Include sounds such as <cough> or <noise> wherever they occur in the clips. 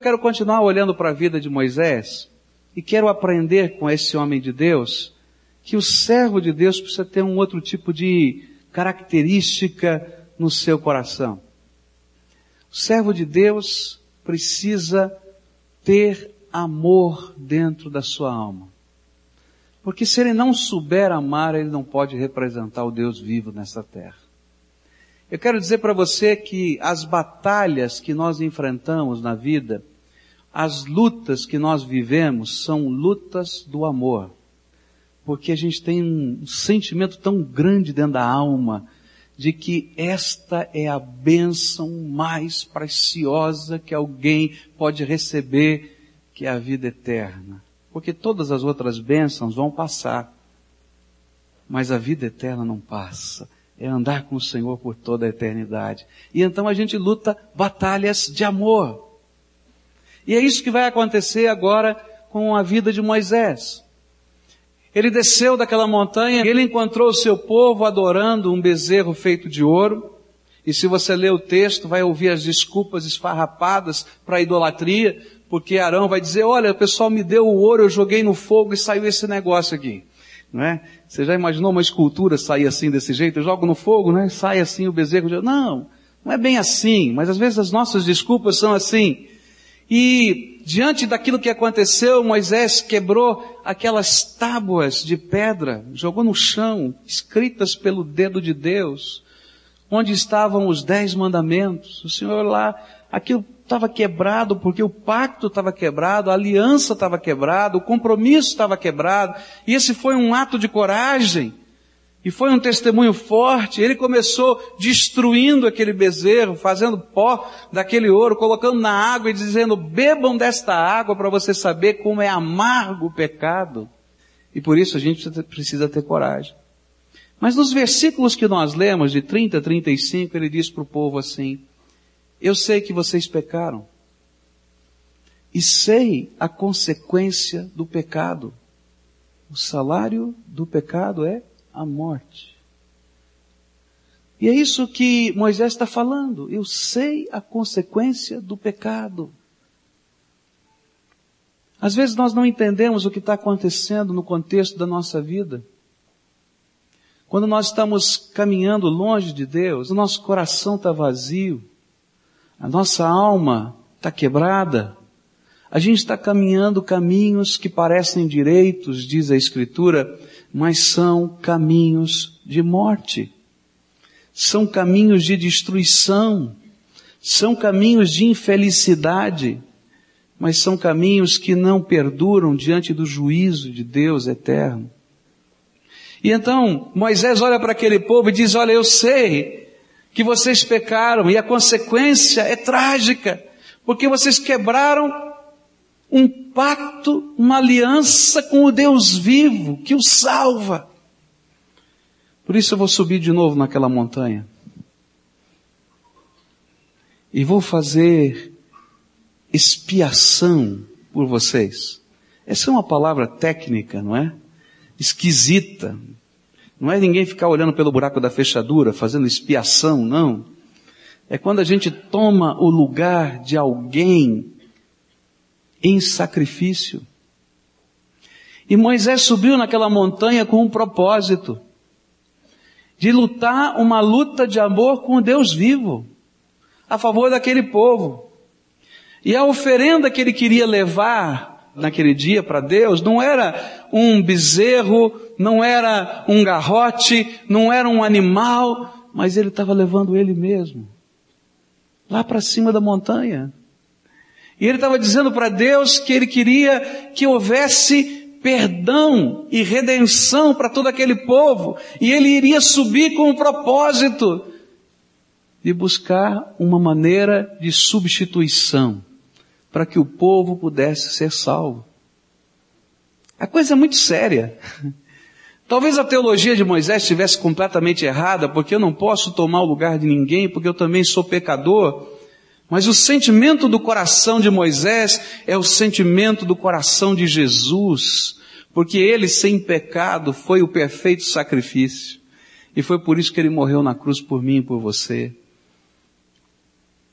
Quero continuar olhando para a vida de Moisés e quero aprender com esse homem de Deus que o servo de Deus precisa ter um outro tipo de característica no seu coração. O servo de Deus precisa ter amor dentro da sua alma. Porque se ele não souber amar, ele não pode representar o Deus vivo nessa terra. Eu quero dizer para você que as batalhas que nós enfrentamos na vida, as lutas que nós vivemos, são lutas do amor. Porque a gente tem um sentimento tão grande dentro da alma de que esta é a bênção mais preciosa que alguém pode receber, que é a vida eterna. Porque todas as outras bênçãos vão passar, mas a vida eterna não passa é andar com o Senhor por toda a eternidade. E então a gente luta batalhas de amor. E é isso que vai acontecer agora com a vida de Moisés. Ele desceu daquela montanha, ele encontrou o seu povo adorando um bezerro feito de ouro. E se você ler o texto, vai ouvir as desculpas esfarrapadas para a idolatria, porque Arão vai dizer, olha, o pessoal me deu o ouro, eu joguei no fogo e saiu esse negócio aqui. Não é? Você já imaginou uma escultura sair assim desse jeito? Eu jogo no fogo, né? Sai assim o bezerro. De... Não, não é bem assim, mas às vezes as nossas desculpas são assim. E diante daquilo que aconteceu, Moisés quebrou aquelas tábuas de pedra, jogou no chão, escritas pelo dedo de Deus, onde estavam os dez mandamentos. O Senhor lá, aquilo estava quebrado porque o pacto estava quebrado, a aliança estava quebrada, o compromisso estava quebrado. E esse foi um ato de coragem. E foi um testemunho forte. Ele começou destruindo aquele bezerro, fazendo pó daquele ouro, colocando na água e dizendo, bebam desta água para você saber como é amargo o pecado. E por isso a gente precisa ter coragem. Mas nos versículos que nós lemos, de 30 a 35, ele diz para o povo assim, eu sei que vocês pecaram. E sei a consequência do pecado. O salário do pecado é a morte. E é isso que Moisés está falando. Eu sei a consequência do pecado. Às vezes nós não entendemos o que está acontecendo no contexto da nossa vida. Quando nós estamos caminhando longe de Deus, o nosso coração está vazio. A nossa alma está quebrada. A gente está caminhando caminhos que parecem direitos, diz a Escritura, mas são caminhos de morte. São caminhos de destruição. São caminhos de infelicidade. Mas são caminhos que não perduram diante do juízo de Deus eterno. E então Moisés olha para aquele povo e diz: Olha, eu sei que vocês pecaram e a consequência é trágica, porque vocês quebraram um pacto, uma aliança com o Deus vivo que o salva. Por isso eu vou subir de novo naquela montanha. E vou fazer expiação por vocês. Essa é uma palavra técnica, não é? Esquisita. Não é ninguém ficar olhando pelo buraco da fechadura, fazendo expiação, não. É quando a gente toma o lugar de alguém em sacrifício. E Moisés subiu naquela montanha com um propósito de lutar uma luta de amor com o Deus vivo, a favor daquele povo. E a oferenda que ele queria levar naquele dia para Deus não era um bezerro, não era um garrote, não era um animal, mas ele estava levando ele mesmo. Lá para cima da montanha. E ele estava dizendo para Deus que ele queria que houvesse perdão e redenção para todo aquele povo. E ele iria subir com o propósito de buscar uma maneira de substituição para que o povo pudesse ser salvo. A coisa é muito séria. Talvez a teologia de Moisés estivesse completamente errada, porque eu não posso tomar o lugar de ninguém, porque eu também sou pecador. Mas o sentimento do coração de Moisés é o sentimento do coração de Jesus, porque ele, sem pecado, foi o perfeito sacrifício. E foi por isso que ele morreu na cruz por mim e por você.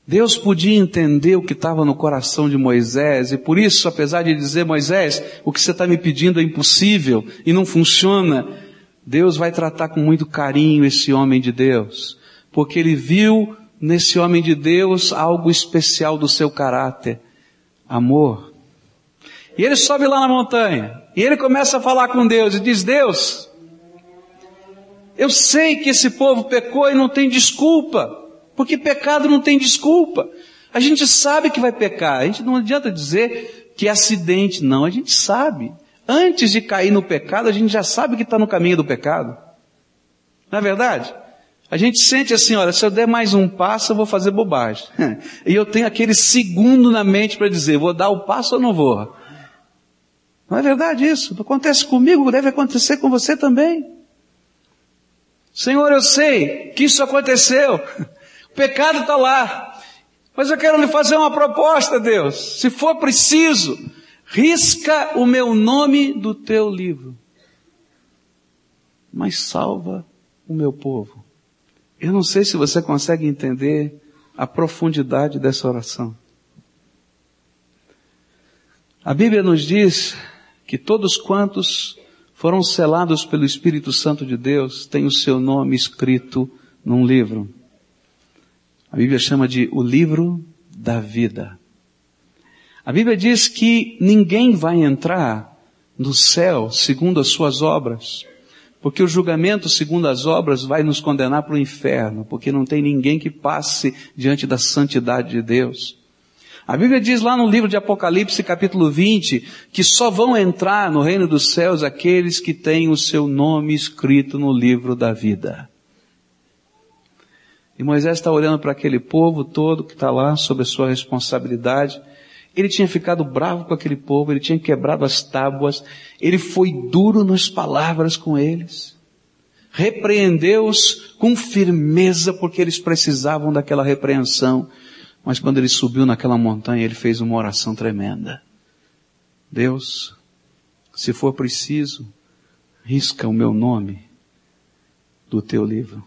Deus podia entender o que estava no coração de Moisés e por isso, apesar de dizer, Moisés, o que você está me pedindo é impossível e não funciona, Deus vai tratar com muito carinho esse homem de Deus, porque ele viu nesse homem de Deus algo especial do seu caráter, amor. E ele sobe lá na montanha e ele começa a falar com Deus e diz: Deus, eu sei que esse povo pecou e não tem desculpa. Porque pecado não tem desculpa. A gente sabe que vai pecar. A gente não adianta dizer que é acidente, não. A gente sabe. Antes de cair no pecado, a gente já sabe que está no caminho do pecado. Não é verdade? A gente sente assim, olha, se eu der mais um passo, eu vou fazer bobagem. <laughs> e eu tenho aquele segundo na mente para dizer, vou dar o passo ou não vou? Não é verdade isso? Acontece comigo, deve acontecer com você também. Senhor, eu sei que isso aconteceu. <laughs> O pecado está lá. Mas eu quero lhe fazer uma proposta, Deus. Se for preciso, risca o meu nome do teu livro. Mas salva o meu povo. Eu não sei se você consegue entender a profundidade dessa oração. A Bíblia nos diz que todos quantos foram selados pelo Espírito Santo de Deus têm o seu nome escrito num livro. A Bíblia chama de o livro da vida. A Bíblia diz que ninguém vai entrar no céu segundo as suas obras, porque o julgamento segundo as obras vai nos condenar para o inferno, porque não tem ninguém que passe diante da santidade de Deus. A Bíblia diz lá no livro de Apocalipse, capítulo 20, que só vão entrar no reino dos céus aqueles que têm o seu nome escrito no livro da vida. E Moisés está olhando para aquele povo todo que está lá sob a sua responsabilidade. Ele tinha ficado bravo com aquele povo, ele tinha quebrado as tábuas, ele foi duro nas palavras com eles. Repreendeu-os com firmeza porque eles precisavam daquela repreensão. Mas quando ele subiu naquela montanha, ele fez uma oração tremenda. Deus, se for preciso, risca o meu nome do teu livro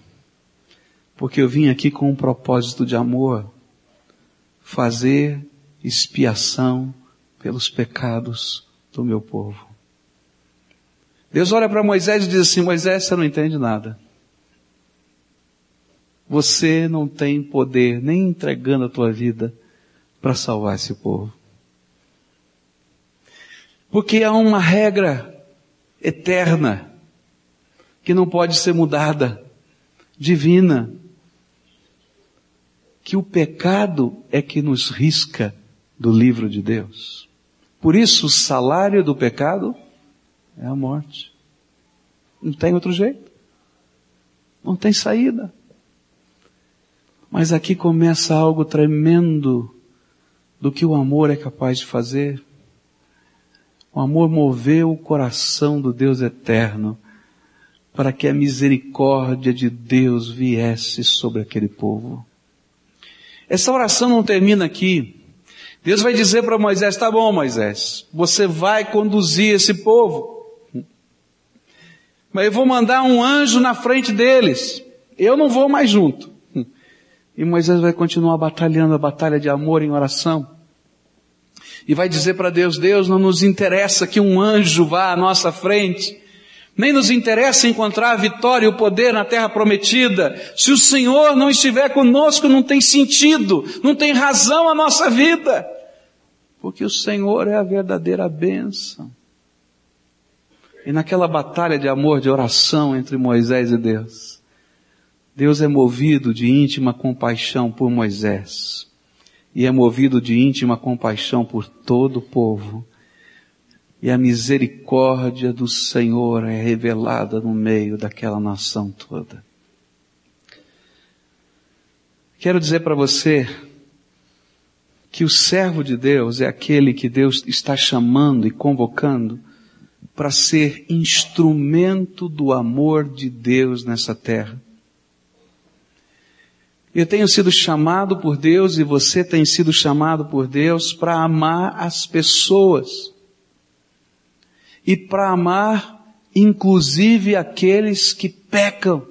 porque eu vim aqui com um propósito de amor, fazer expiação pelos pecados do meu povo. Deus olha para Moisés e diz assim, Moisés, você não entende nada. Você não tem poder, nem entregando a tua vida, para salvar esse povo. Porque há uma regra eterna, que não pode ser mudada, divina, que o pecado é que nos risca do livro de Deus. Por isso o salário do pecado é a morte. Não tem outro jeito. Não tem saída. Mas aqui começa algo tremendo do que o amor é capaz de fazer. O amor moveu o coração do Deus eterno para que a misericórdia de Deus viesse sobre aquele povo. Essa oração não termina aqui. Deus vai dizer para Moisés, tá bom Moisés, você vai conduzir esse povo. Mas eu vou mandar um anjo na frente deles. Eu não vou mais junto. E Moisés vai continuar batalhando a batalha de amor em oração. E vai dizer para Deus, Deus, não nos interessa que um anjo vá à nossa frente. Nem nos interessa encontrar a vitória e o poder na terra prometida. Se o Senhor não estiver conosco, não tem sentido, não tem razão a nossa vida. Porque o Senhor é a verdadeira bênção. E naquela batalha de amor, de oração entre Moisés e Deus, Deus é movido de íntima compaixão por Moisés. E é movido de íntima compaixão por todo o povo e a misericórdia do Senhor é revelada no meio daquela nação toda. Quero dizer para você que o servo de Deus é aquele que Deus está chamando e convocando para ser instrumento do amor de Deus nessa terra. Eu tenho sido chamado por Deus e você tem sido chamado por Deus para amar as pessoas e para amar inclusive aqueles que pecam.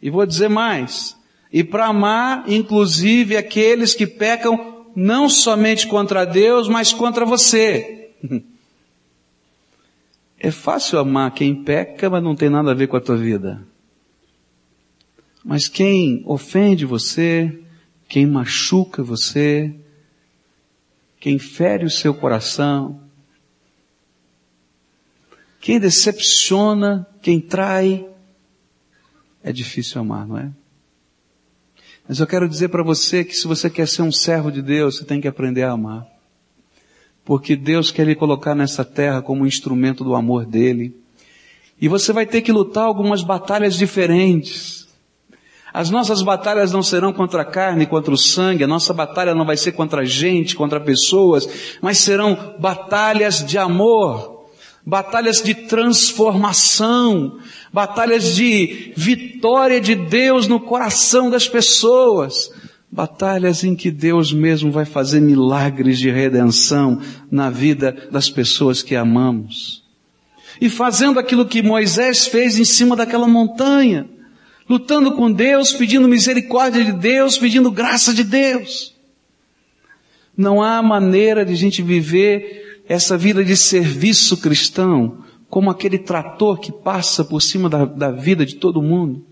E vou dizer mais, E para amar, inclusive, aqueles que pecam não somente contra Deus, mas contra você. <laughs> É fácil amar quem peca, mas não tem nada a ver com a tua vida. Mas quem ofende você, quem machuca você, quem fere o seu coração, quem decepciona, quem trai, é difícil amar, não é? Mas eu quero dizer para você que se você quer ser um servo de Deus, você tem que aprender a amar. Porque Deus quer lhe colocar nessa terra como um instrumento do amor dele. E você vai ter que lutar algumas batalhas diferentes. As nossas batalhas não serão contra a carne, contra o sangue, a nossa batalha não vai ser contra a gente, contra pessoas, mas serão batalhas de amor, batalhas de transformação, batalhas de vitória de Deus no coração das pessoas, batalhas em que Deus mesmo vai fazer milagres de redenção na vida das pessoas que amamos. E fazendo aquilo que Moisés fez em cima daquela montanha, lutando com Deus, pedindo misericórdia de Deus, pedindo graça de Deus. Não há maneira de a gente viver essa vida de serviço cristão como aquele trator que passa por cima da, da vida de todo mundo.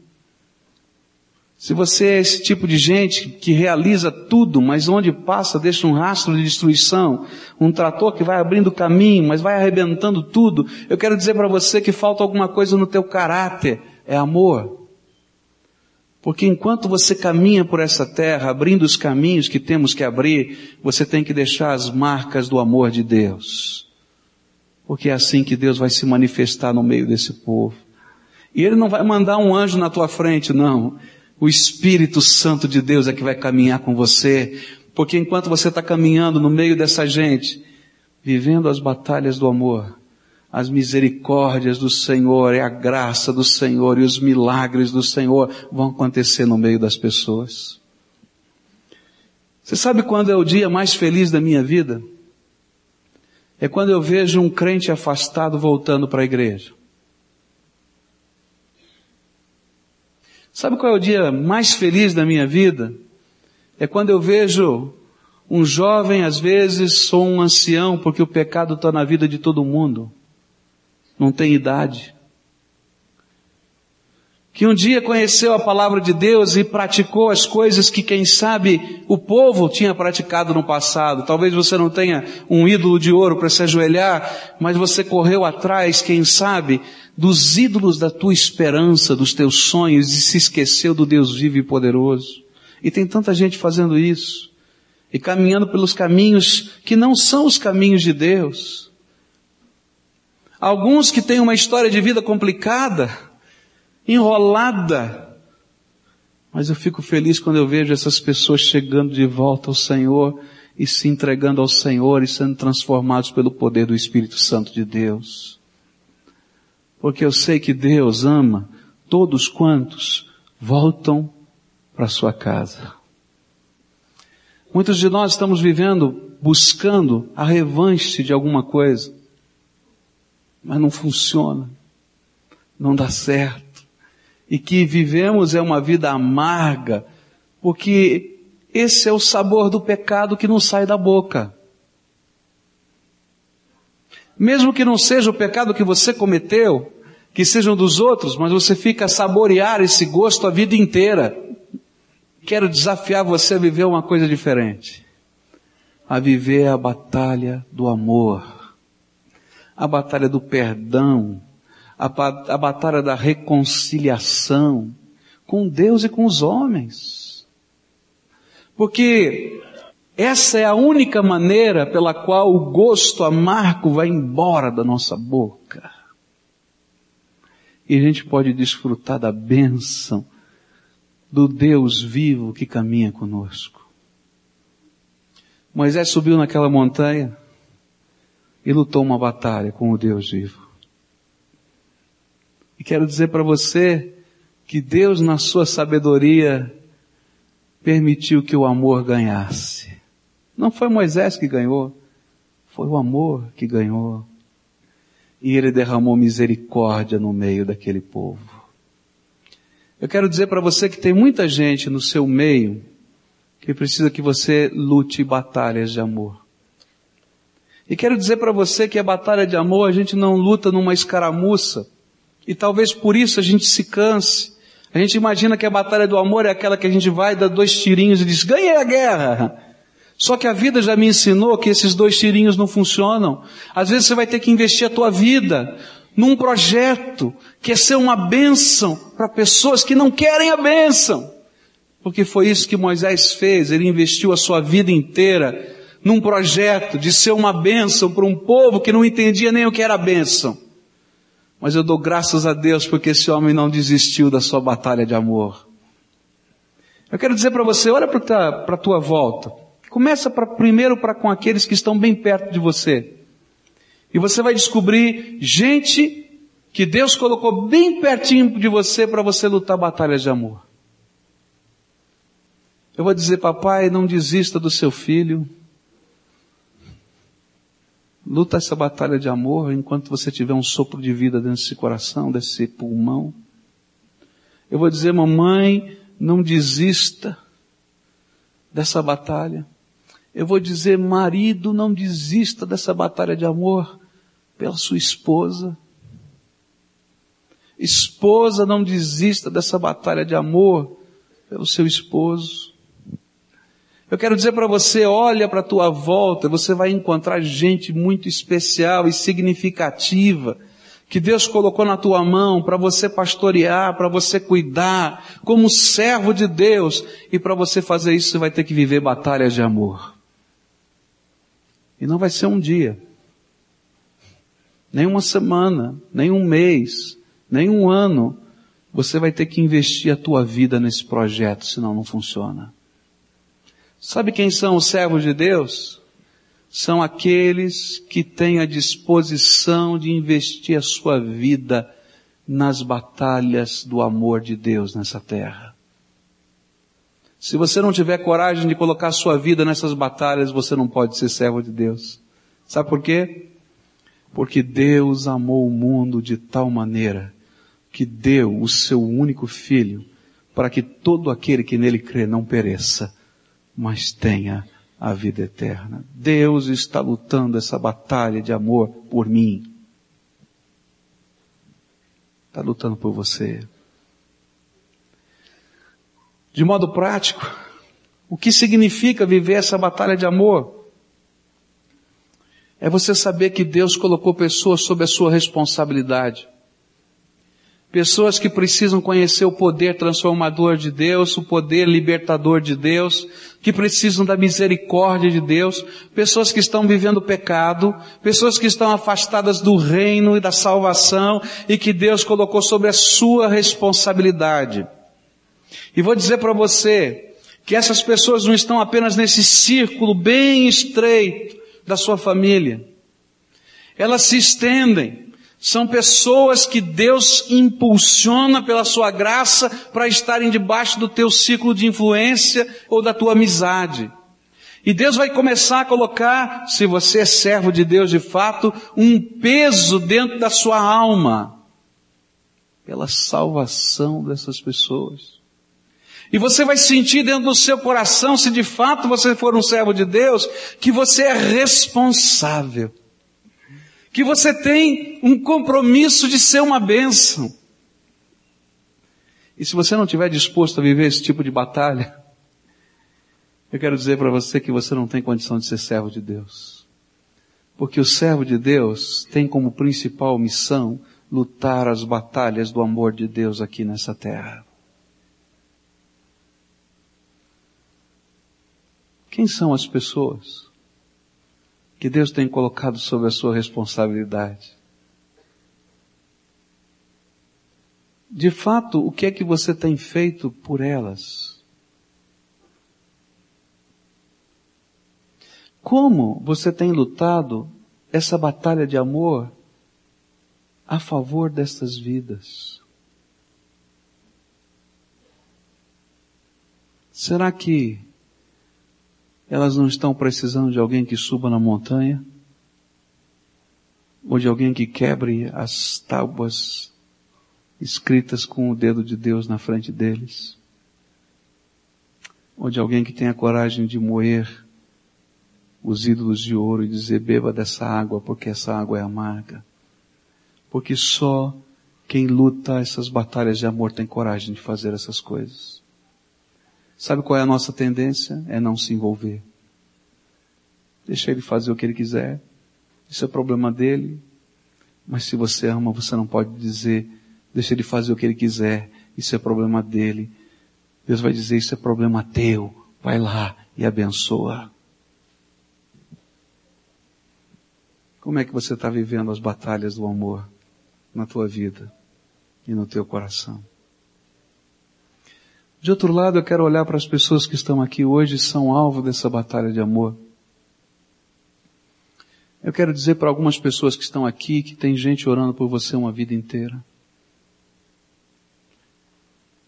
Se você é esse tipo de gente que realiza tudo, mas onde passa deixa um rastro de destruição, um trator que vai abrindo caminho, mas vai arrebentando tudo, eu quero dizer para você que falta alguma coisa no teu caráter, é amor. Porque enquanto você caminha por essa terra, abrindo os caminhos que temos que abrir, você tem que deixar as marcas do amor de Deus. Porque é assim que Deus vai se manifestar no meio desse povo. E Ele não vai mandar um anjo na tua frente, não. O Espírito Santo de Deus é que vai caminhar com você. Porque enquanto você está caminhando no meio dessa gente, vivendo as batalhas do amor, as misericórdias do Senhor e a graça do Senhor e os milagres do Senhor vão acontecer no meio das pessoas. Você sabe quando é o dia mais feliz da minha vida? É quando eu vejo um crente afastado voltando para a igreja. Sabe qual é o dia mais feliz da minha vida? É quando eu vejo um jovem, às vezes, ou um ancião, porque o pecado está na vida de todo mundo não tem idade. Que um dia conheceu a palavra de Deus e praticou as coisas que, quem sabe, o povo tinha praticado no passado. Talvez você não tenha um ídolo de ouro para se ajoelhar, mas você correu atrás, quem sabe, dos ídolos da tua esperança, dos teus sonhos e se esqueceu do Deus vivo e poderoso. E tem tanta gente fazendo isso. E caminhando pelos caminhos que não são os caminhos de Deus. Alguns que têm uma história de vida complicada, enrolada. Mas eu fico feliz quando eu vejo essas pessoas chegando de volta ao Senhor e se entregando ao Senhor e sendo transformados pelo poder do Espírito Santo de Deus. Porque eu sei que Deus ama todos quantos voltam para sua casa. Muitos de nós estamos vivendo buscando a revanche de alguma coisa mas não funciona, não dá certo. E que vivemos é uma vida amarga, porque esse é o sabor do pecado que não sai da boca. Mesmo que não seja o pecado que você cometeu, que sejam dos outros, mas você fica a saborear esse gosto a vida inteira. Quero desafiar você a viver uma coisa diferente. A viver a batalha do amor a batalha do perdão, a, a batalha da reconciliação com Deus e com os homens. Porque essa é a única maneira pela qual o gosto amargo vai embora da nossa boca. E a gente pode desfrutar da bênção do Deus vivo que caminha conosco. Moisés subiu naquela montanha, e lutou uma batalha com o Deus vivo. E quero dizer para você que Deus, na sua sabedoria, permitiu que o amor ganhasse. Não foi Moisés que ganhou, foi o amor que ganhou. E ele derramou misericórdia no meio daquele povo. Eu quero dizer para você que tem muita gente no seu meio que precisa que você lute batalhas de amor. E quero dizer para você que a batalha de amor a gente não luta numa escaramuça. E talvez por isso a gente se canse. A gente imagina que a batalha do amor é aquela que a gente vai dar dois tirinhos e diz, ganhei a guerra. Só que a vida já me ensinou que esses dois tirinhos não funcionam. Às vezes você vai ter que investir a tua vida num projeto que é ser uma bênção para pessoas que não querem a bênção. Porque foi isso que Moisés fez, ele investiu a sua vida inteira num projeto de ser uma bênção para um povo que não entendia nem o que era bênção. Mas eu dou graças a Deus porque esse homem não desistiu da sua batalha de amor. Eu quero dizer para você, olha para a tua volta. Começa pra, primeiro para com aqueles que estão bem perto de você. E você vai descobrir gente que Deus colocou bem pertinho de você para você lutar batalhas de amor. Eu vou dizer, papai, não desista do seu filho. Luta essa batalha de amor enquanto você tiver um sopro de vida dentro desse coração, desse pulmão. Eu vou dizer, mamãe, não desista dessa batalha. Eu vou dizer, marido, não desista dessa batalha de amor pela sua esposa. Esposa, não desista dessa batalha de amor pelo seu esposo. Eu quero dizer para você, olha para a tua volta, você vai encontrar gente muito especial e significativa que Deus colocou na tua mão para você pastorear, para você cuidar, como servo de Deus. E para você fazer isso, você vai ter que viver batalhas de amor. E não vai ser um dia, nem uma semana, nem um mês, nem um ano. Você vai ter que investir a tua vida nesse projeto, senão não funciona. Sabe quem são os servos de Deus? São aqueles que têm a disposição de investir a sua vida nas batalhas do amor de Deus nessa terra. Se você não tiver coragem de colocar a sua vida nessas batalhas, você não pode ser servo de Deus. Sabe por quê? Porque Deus amou o mundo de tal maneira que deu o seu único filho para que todo aquele que nele crê não pereça, mas tenha a vida eterna. Deus está lutando essa batalha de amor por mim. Está lutando por você. De modo prático, o que significa viver essa batalha de amor? É você saber que Deus colocou pessoas sob a sua responsabilidade. Pessoas que precisam conhecer o poder transformador de Deus, o poder libertador de Deus, que precisam da misericórdia de Deus, pessoas que estão vivendo pecado, pessoas que estão afastadas do reino e da salvação e que Deus colocou sobre a sua responsabilidade. E vou dizer para você que essas pessoas não estão apenas nesse círculo bem estreito da sua família. Elas se estendem são pessoas que Deus impulsiona pela sua graça para estarem debaixo do teu ciclo de influência ou da tua amizade. E Deus vai começar a colocar, se você é servo de Deus de fato, um peso dentro da sua alma pela salvação dessas pessoas. E você vai sentir dentro do seu coração, se de fato você for um servo de Deus, que você é responsável que você tem um compromisso de ser uma bênção. E se você não estiver disposto a viver esse tipo de batalha, <laughs> eu quero dizer para você que você não tem condição de ser servo de Deus. Porque o servo de Deus tem como principal missão lutar as batalhas do amor de Deus aqui nessa terra. Quem são as pessoas que Deus tem colocado sob a sua responsabilidade. De fato, o que é que você tem feito por elas? Como você tem lutado essa batalha de amor a favor destas vidas? Será que elas não estão precisando de alguém que suba na montanha? Ou de alguém que quebre as tábuas escritas com o dedo de Deus na frente deles. Ou de alguém que tenha coragem de moer os ídolos de ouro e dizer beba dessa água porque essa água é amarga. Porque só quem luta essas batalhas de amor tem coragem de fazer essas coisas. Sabe qual é a nossa tendência? É não se envolver. Deixa ele fazer o que ele quiser. Isso é problema dele. Mas se você ama, você não pode dizer, deixa ele fazer o que ele quiser. Isso é problema dele. Deus vai dizer, isso é problema teu. Vai lá e abençoa. Como é que você está vivendo as batalhas do amor na tua vida e no teu coração? De outro lado, eu quero olhar para as pessoas que estão aqui hoje e são alvo dessa batalha de amor. Eu quero dizer para algumas pessoas que estão aqui que tem gente orando por você uma vida inteira.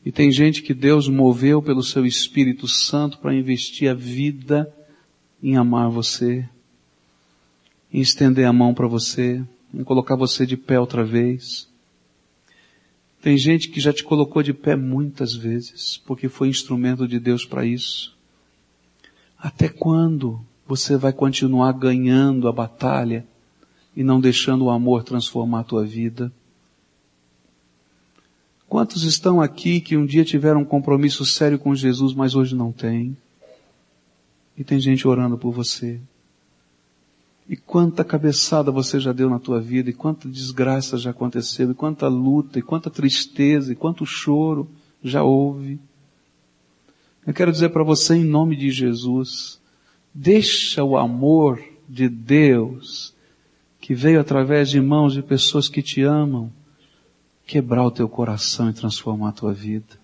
E tem gente que Deus moveu pelo seu Espírito Santo para investir a vida em amar você, em estender a mão para você, em colocar você de pé outra vez. Tem gente que já te colocou de pé muitas vezes, porque foi instrumento de Deus para isso. Até quando você vai continuar ganhando a batalha e não deixando o amor transformar a tua vida? Quantos estão aqui que um dia tiveram um compromisso sério com Jesus, mas hoje não têm? E tem gente orando por você. E quanta cabeçada você já deu na tua vida, e quanta desgraça já aconteceu, e quanta luta, e quanta tristeza, e quanto choro já houve. Eu quero dizer para você em nome de Jesus, Deixa o amor de Deus, que veio através de mãos de pessoas que te amam, quebrar o teu coração e transformar a tua vida.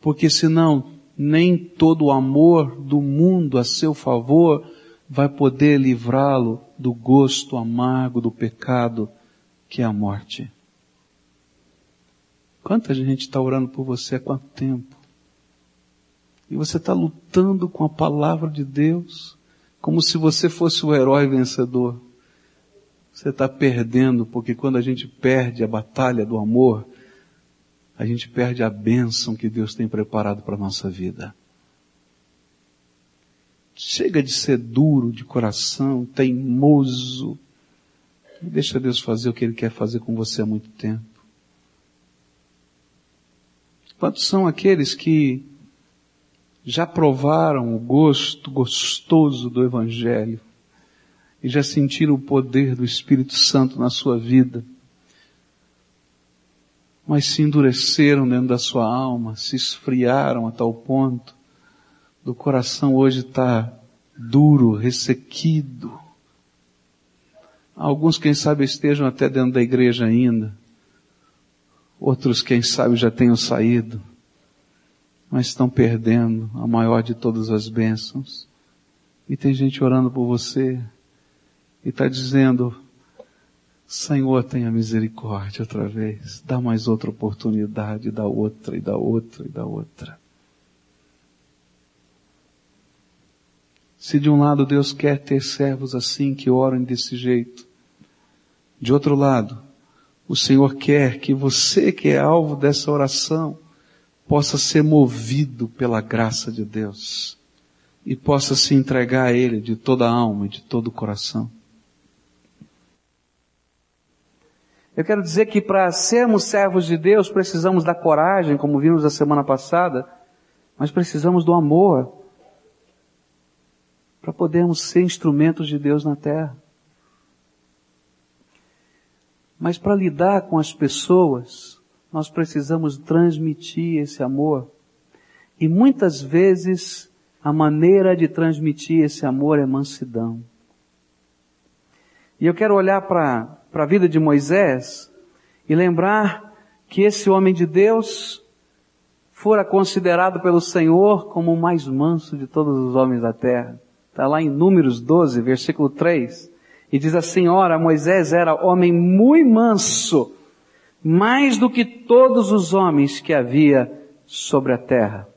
Porque senão, nem todo o amor do mundo a seu favor vai poder livrá-lo do gosto amargo do pecado que é a morte. Quanta gente está orando por você há quanto tempo? E você está lutando com a palavra de Deus, como se você fosse o herói vencedor. Você está perdendo, porque quando a gente perde a batalha do amor, a gente perde a bênção que Deus tem preparado para a nossa vida. Chega de ser duro de coração, teimoso. Deixa Deus fazer o que Ele quer fazer com você há muito tempo. Quantos são aqueles que já provaram o gosto gostoso do Evangelho e já sentiram o poder do Espírito Santo na sua vida, mas se endureceram dentro da sua alma, se esfriaram a tal ponto do coração hoje estar tá duro, ressequido. Alguns, quem sabe, estejam até dentro da igreja ainda. Outros, quem sabe, já tenham saído mas estão perdendo a maior de todas as bênçãos. E tem gente orando por você e está dizendo, Senhor, tenha misericórdia outra vez, dá mais outra oportunidade, dá outra e dá outra e dá outra. Se de um lado Deus quer ter servos assim que orem desse jeito, de outro lado, o Senhor quer que você que é alvo dessa oração, possa ser movido pela graça de Deus e possa se entregar a Ele de toda a alma e de todo o coração. Eu quero dizer que para sermos servos de Deus precisamos da coragem, como vimos a semana passada, mas precisamos do amor para podermos ser instrumentos de Deus na terra. Mas para lidar com as pessoas, nós precisamos transmitir esse amor. E muitas vezes a maneira de transmitir esse amor é mansidão. E eu quero olhar para a vida de Moisés e lembrar que esse homem de Deus fora considerado pelo Senhor como o mais manso de todos os homens da terra. Está lá em Números 12, versículo 3. E diz assim, ora, Moisés era homem muito manso mais do que todos os homens que havia sobre a terra.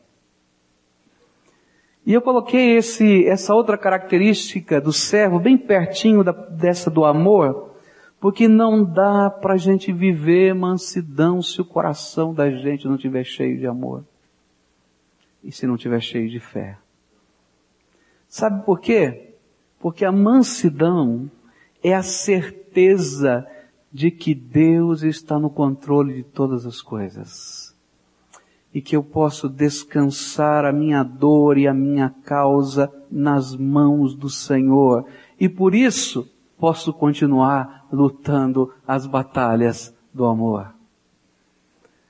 E eu coloquei esse, essa outra característica do servo bem pertinho da, dessa do amor, Porque não dá para a gente viver mansidão se o coração da gente não estiver cheio de amor. E se não estiver cheio de fé. Sabe por quê? Porque a mansidão é a certeza de que Deus está no controle de todas as coisas. E que eu posso descansar a minha dor e a minha causa nas mãos do Senhor. E por isso posso continuar lutando as batalhas do amor.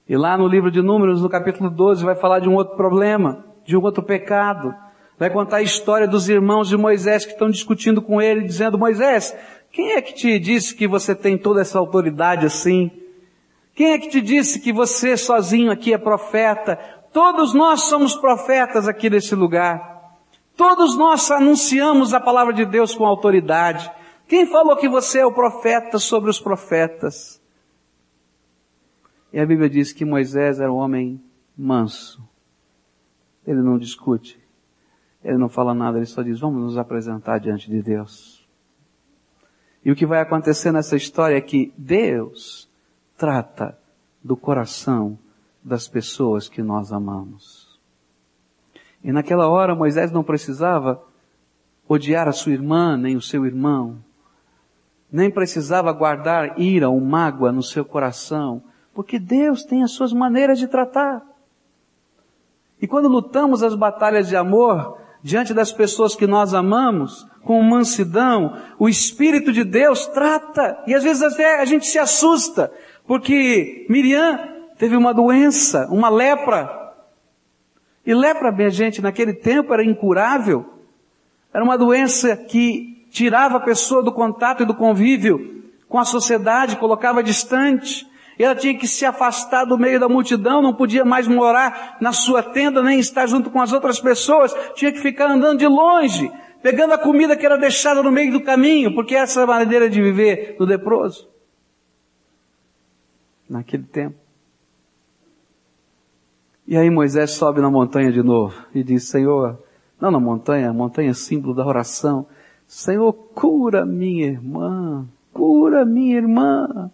E lá no livro de Números, no capítulo 12, vai falar de um outro problema, de um outro pecado. Vai contar a história dos irmãos de Moisés que estão discutindo com ele, dizendo, Moisés, quem é que te disse que você tem toda essa autoridade assim? Quem é que te disse que você sozinho aqui é profeta? Todos nós somos profetas aqui nesse lugar. Todos nós anunciamos a palavra de Deus com autoridade. Quem falou que você é o profeta sobre os profetas? E a Bíblia diz que Moisés era um homem manso. Ele não discute. Ele não fala nada, ele só diz, vamos nos apresentar diante de Deus. E o que vai acontecer nessa história é que Deus trata do coração das pessoas que nós amamos. E naquela hora Moisés não precisava odiar a sua irmã nem o seu irmão nem precisava guardar ira ou mágoa no seu coração, porque Deus tem as suas maneiras de tratar. E quando lutamos as batalhas de amor diante das pessoas que nós amamos, com mansidão, o Espírito de Deus trata, e às vezes até a gente se assusta, porque Miriam teve uma doença, uma lepra. E lepra, minha gente, naquele tempo era incurável. Era uma doença que tirava a pessoa do contato e do convívio com a sociedade, colocava distante. Ela tinha que se afastar do meio da multidão, não podia mais morar na sua tenda, nem estar junto com as outras pessoas, tinha que ficar andando de longe, pegando a comida que era deixada no meio do caminho, porque essa é a maneira de viver do leproso. Naquele tempo. E aí Moisés sobe na montanha de novo e diz, Senhor, não na montanha, a montanha é símbolo da oração. Senhor, cura minha irmã, cura minha irmã.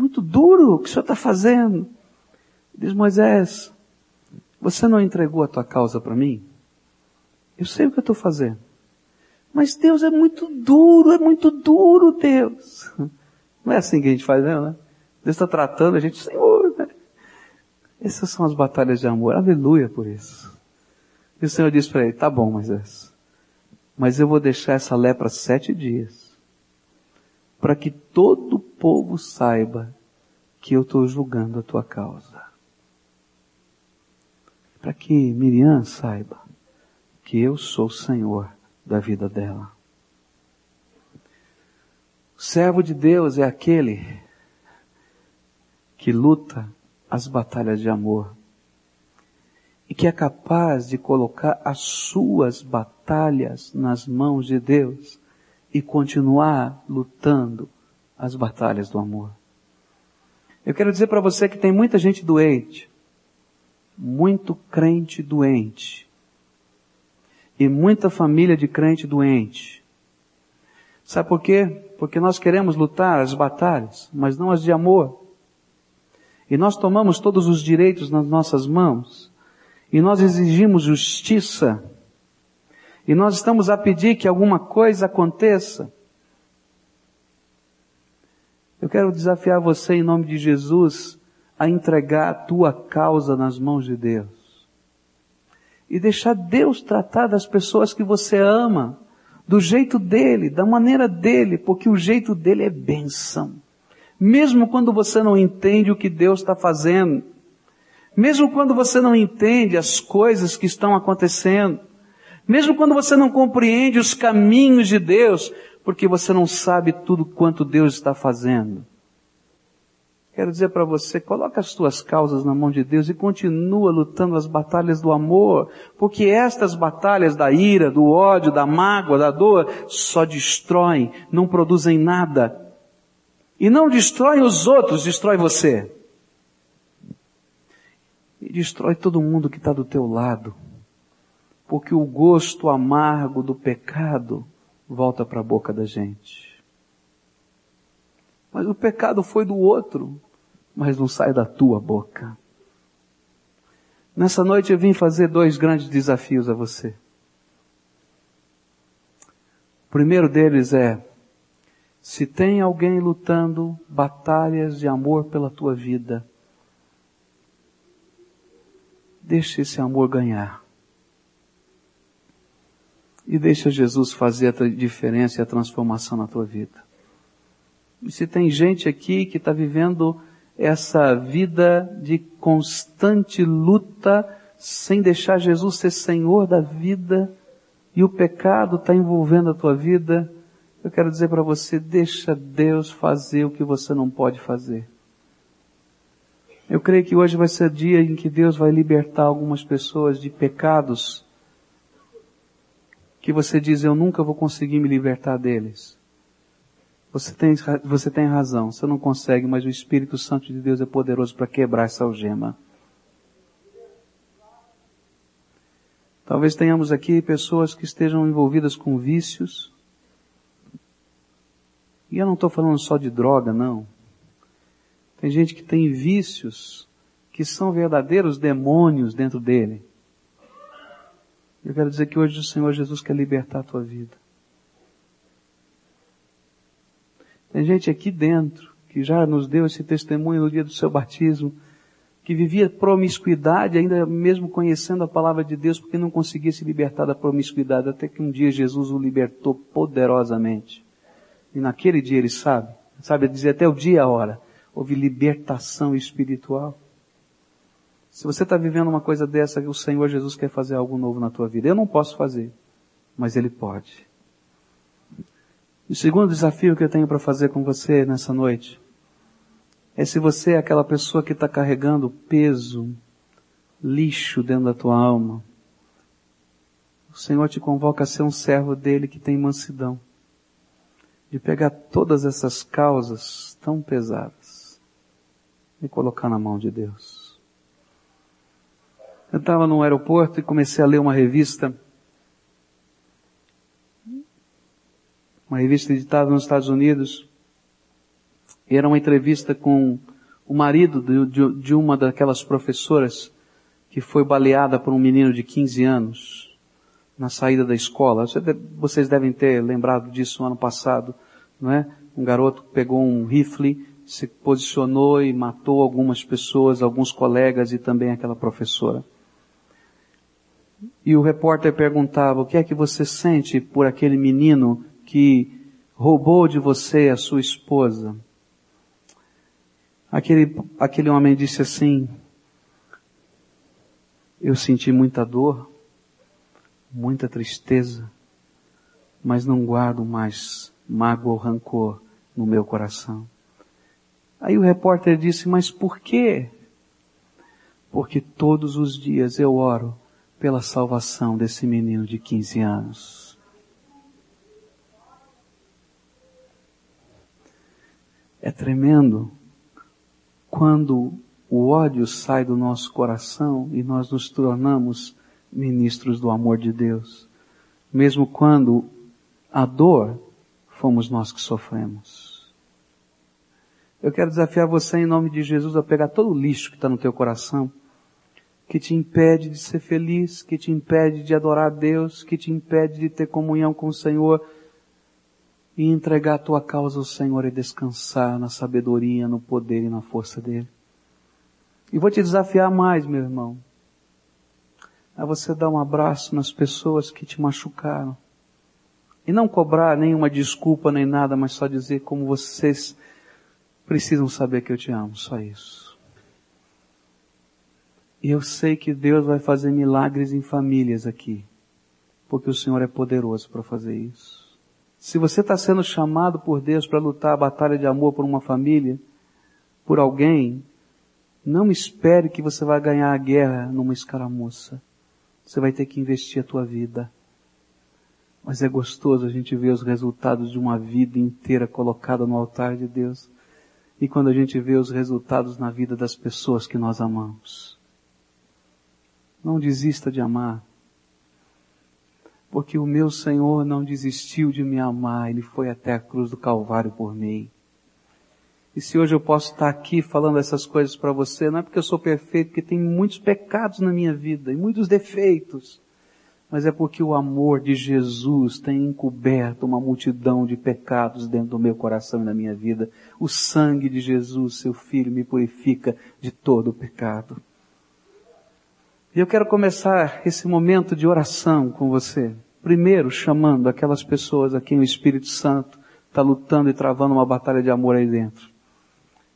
Muito duro o que o Senhor está fazendo. Diz Moisés, você não entregou a tua causa para mim? Eu sei o que eu estou fazendo. Mas Deus é muito duro, é muito duro, Deus. <laughs> Não é assim que a gente faz, não, né? Deus está tratando a gente, Senhor, né? Essas são as batalhas de amor. Aleluia por isso. E o Senhor diz para ele, tá bom, Moisés mas eu vou deixar essa lepra sete dias, para que todo o povo saiba que eu estou julgando a tua causa. Para que Miriam saiba que eu sou o Senhor da vida dela. O servo de Deus é aquele que luta as batalhas de amor e que é capaz de colocar as suas batalhas nas mãos de Deus e continuar lutando as batalhas do amor. Eu quero dizer para você que tem muita gente doente, muito crente doente, e muita família de crente doente. Sabe por quê? Porque nós queremos lutar as batalhas, mas não as de amor. E nós tomamos todos os direitos nas nossas mãos e nós exigimos justiça, e nós estamos a pedir que alguma coisa aconteça. Eu quero desafiar você em nome de Jesus a entregar a tua causa nas mãos de Deus. E deixar Deus tratar das pessoas que você ama, do jeito dele, da maneira dele, porque o jeito dele é bênção. Mesmo quando você não entende o que Deus está fazendo, mesmo quando você não entende as coisas que estão acontecendo, mesmo quando você não compreende os caminhos de Deus, porque você não sabe tudo quanto Deus está fazendo. Quero dizer para você, coloca as tuas causas na mão de Deus e continua lutando as batalhas do amor, porque estas batalhas da ira, do ódio, da mágoa, da dor, só destroem, não produzem nada. E não destroem os outros, destrói você e destrói todo mundo que está do teu lado. Porque o gosto amargo do pecado volta para a boca da gente. Mas o pecado foi do outro, mas não sai da tua boca. Nessa noite eu vim fazer dois grandes desafios a você. O primeiro deles é, se tem alguém lutando batalhas de amor pela tua vida, deixe esse amor ganhar. E deixa Jesus fazer a diferença e a transformação na tua vida. E se tem gente aqui que está vivendo essa vida de constante luta, sem deixar Jesus ser Senhor da vida, e o pecado está envolvendo a tua vida, eu quero dizer para você, deixa Deus fazer o que você não pode fazer. Eu creio que hoje vai ser o dia em que Deus vai libertar algumas pessoas de pecados que você diz, eu nunca vou conseguir me libertar deles. Você tem, você tem razão, você não consegue, mas o Espírito Santo de Deus é poderoso para quebrar essa algema. Talvez tenhamos aqui pessoas que estejam envolvidas com vícios. E eu não estou falando só de droga, não. Tem gente que tem vícios que são verdadeiros demônios dentro dele. Eu quero dizer que hoje o Senhor Jesus quer libertar a tua vida. Tem gente aqui dentro que já nos deu esse testemunho no dia do seu batismo que vivia promiscuidade, ainda mesmo conhecendo a palavra de Deus, porque não conseguia se libertar da promiscuidade, até que um dia Jesus o libertou poderosamente. E naquele dia ele sabe, sabe dizer até o dia e a hora, houve libertação espiritual. Se você está vivendo uma coisa dessa, o Senhor Jesus quer fazer algo novo na tua vida. Eu não posso fazer, mas Ele pode. O segundo desafio que eu tenho para fazer com você nessa noite é se você é aquela pessoa que está carregando peso, lixo dentro da tua alma. O Senhor te convoca a ser um servo dele que tem mansidão. De pegar todas essas causas tão pesadas e colocar na mão de Deus. Eu estava no aeroporto e comecei a ler uma revista, uma revista editada nos Estados Unidos, era uma entrevista com o marido de, de, de uma daquelas professoras que foi baleada por um menino de 15 anos na saída da escola. Vocês devem ter lembrado disso no ano passado, não é? Um garoto pegou um rifle, se posicionou e matou algumas pessoas, alguns colegas e também aquela professora. E o repórter perguntava, o que é que você sente por aquele menino que roubou de você a sua esposa? Aquele, aquele homem disse assim, eu senti muita dor, muita tristeza, mas não guardo mais mágoa ou rancor no meu coração. Aí o repórter disse, mas por quê? Porque todos os dias eu oro pela salvação desse menino de 15 anos. É tremendo quando o ódio sai do nosso coração e nós nos tornamos ministros do amor de Deus. Mesmo quando a dor fomos nós que sofremos. Eu quero desafiar você em nome de Jesus a pegar todo o lixo que está no teu coração, que te impede de ser feliz, que te impede de adorar a Deus, que te impede de ter comunhão com o Senhor, e entregar a tua causa ao Senhor e descansar na sabedoria, no poder e na força dele. E vou te desafiar mais, meu irmão, a você dar um abraço nas pessoas que te machucaram. E não cobrar nenhuma desculpa nem nada, mas só dizer como vocês precisam saber que eu te amo, só isso. Eu sei que Deus vai fazer milagres em famílias aqui, porque o Senhor é poderoso para fazer isso. Se você está sendo chamado por Deus para lutar a batalha de amor por uma família, por alguém, não espere que você vai ganhar a guerra numa escaramuça. Você vai ter que investir a tua vida. Mas é gostoso a gente ver os resultados de uma vida inteira colocada no altar de Deus. E quando a gente vê os resultados na vida das pessoas que nós amamos. Não desista de amar porque o meu Senhor não desistiu de me amar, Ele foi até a cruz do Calvário por mim. E se hoje eu posso estar aqui falando essas coisas para você, não é porque eu sou perfeito, porque tem muitos pecados na minha vida e muitos defeitos, mas é porque o amor de Jesus tem encoberto uma multidão de pecados dentro do meu coração e na minha vida. O sangue de Jesus, seu Filho, me purifica de todo o pecado. E eu quero começar esse momento de oração com você. Primeiro, chamando aquelas pessoas a quem o Espírito Santo está lutando e travando uma batalha de amor aí dentro.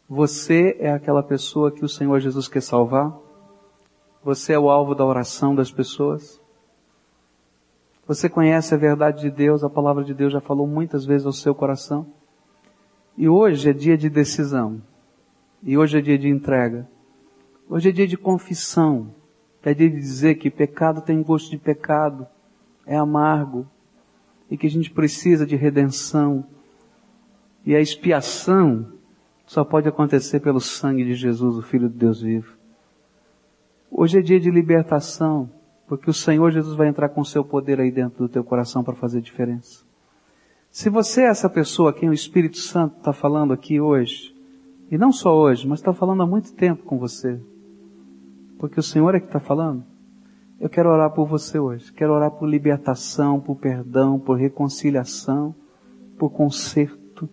Você é aquela pessoa que o Senhor Jesus quer salvar? Você é o alvo da oração das pessoas? Você conhece a verdade de Deus, a palavra de Deus já falou muitas vezes ao seu coração? E hoje é dia de decisão. E hoje é dia de entrega. Hoje é dia de confissão. É de dizer que pecado tem gosto de pecado, é amargo, e que a gente precisa de redenção. E a expiação só pode acontecer pelo sangue de Jesus, o Filho de Deus vivo. Hoje é dia de libertação, porque o Senhor Jesus vai entrar com o seu poder aí dentro do teu coração para fazer diferença. Se você é essa pessoa a quem o Espírito Santo está falando aqui hoje, e não só hoje, mas está falando há muito tempo com você, porque o Senhor é que está falando, eu quero orar por você hoje. Quero orar por libertação, por perdão, por reconciliação, por conserto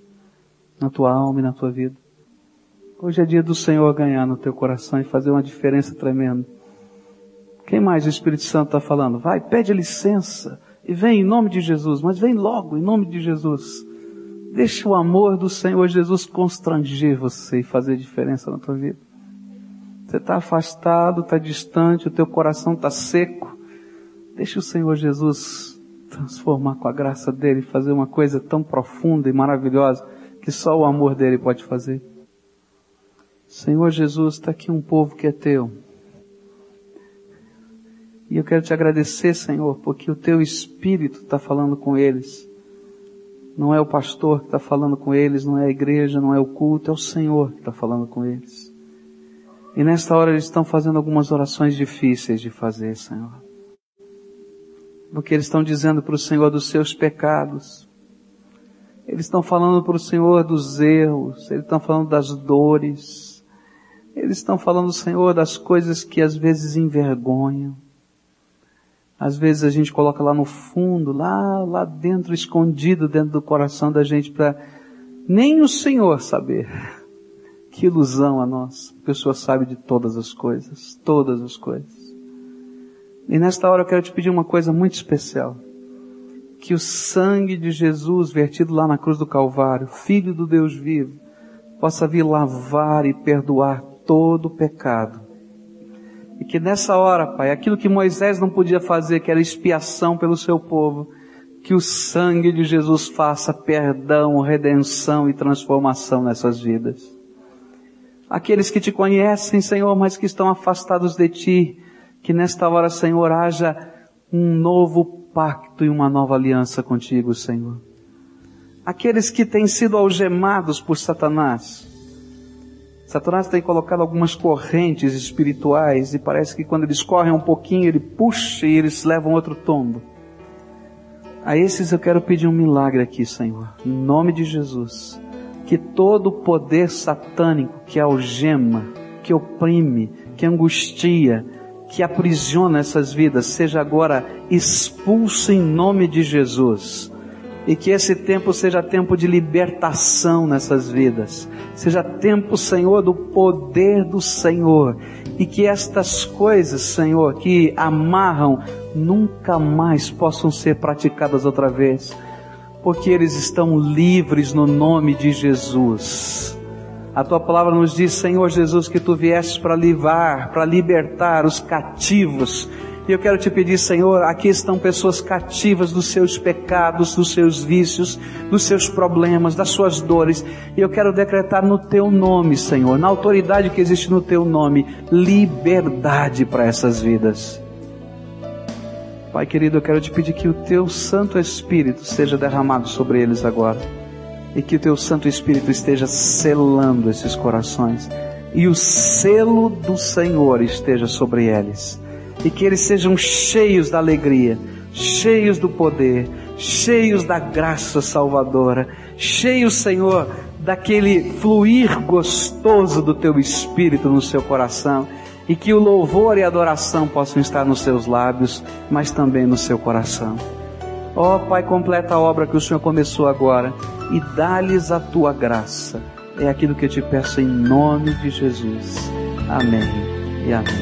na tua alma e na tua vida. Hoje é dia do Senhor ganhar no teu coração e fazer uma diferença tremenda. Quem mais o Espírito Santo está falando? Vai, pede licença e vem em nome de Jesus, mas vem logo em nome de Jesus. Deixa o amor do Senhor Jesus constranger você e fazer diferença na tua vida. Você está afastado, está distante, o teu coração está seco. Deixa o Senhor Jesus transformar com a graça dele, fazer uma coisa tão profunda e maravilhosa que só o amor dele pode fazer. Senhor Jesus, está aqui um povo que é teu. E eu quero te agradecer, Senhor, porque o teu Espírito está falando com eles. Não é o pastor que está falando com eles, não é a igreja, não é o culto, é o Senhor que está falando com eles. E nesta hora eles estão fazendo algumas orações difíceis de fazer, Senhor. Porque eles estão dizendo para o Senhor dos seus pecados. Eles estão falando para o Senhor dos erros, eles estão falando das dores, eles estão falando, Senhor, das coisas que às vezes envergonham. Às vezes a gente coloca lá no fundo, lá, lá dentro, escondido dentro do coração da gente para nem o Senhor saber. Que ilusão a nós. A pessoa sabe de todas as coisas, todas as coisas. E nesta hora eu quero te pedir uma coisa muito especial. Que o sangue de Jesus vertido lá na cruz do Calvário, Filho do Deus vivo, possa vir lavar e perdoar todo o pecado. E que nessa hora, Pai, aquilo que Moisés não podia fazer, que era expiação pelo seu povo, que o sangue de Jesus faça perdão, redenção e transformação nessas vidas. Aqueles que te conhecem, Senhor, mas que estão afastados de ti, que nesta hora, Senhor, haja um novo pacto e uma nova aliança contigo, Senhor. Aqueles que têm sido algemados por Satanás, Satanás tem colocado algumas correntes espirituais e parece que quando eles correm um pouquinho, ele puxa e eles levam outro tombo. A esses eu quero pedir um milagre aqui, Senhor, em nome de Jesus. Que todo o poder satânico que algema, que oprime, que angustia, que aprisiona essas vidas, seja agora expulso em nome de Jesus e que esse tempo seja tempo de libertação nessas vidas. Seja tempo, Senhor, do poder do Senhor. E que estas coisas, Senhor, que amarram, nunca mais possam ser praticadas outra vez. Porque eles estão livres no nome de Jesus. A tua palavra nos diz, Senhor Jesus, que tu viestes para livrar, para libertar os cativos e eu quero te pedir, Senhor, aqui estão pessoas cativas dos seus pecados, dos seus vícios, dos seus problemas, das suas dores. E eu quero decretar no teu nome, Senhor, na autoridade que existe no teu nome, liberdade para essas vidas. Pai querido, eu quero te pedir que o teu Santo Espírito seja derramado sobre eles agora. E que o teu Santo Espírito esteja selando esses corações. E o selo do Senhor esteja sobre eles e que eles sejam cheios da alegria, cheios do poder, cheios da graça salvadora, cheios, Senhor, daquele fluir gostoso do teu espírito no seu coração e que o louvor e a adoração possam estar nos seus lábios, mas também no seu coração. Ó oh, Pai, completa a obra que o Senhor começou agora e dá-lhes a tua graça. É aquilo que eu te peço em nome de Jesus. Amém e amém.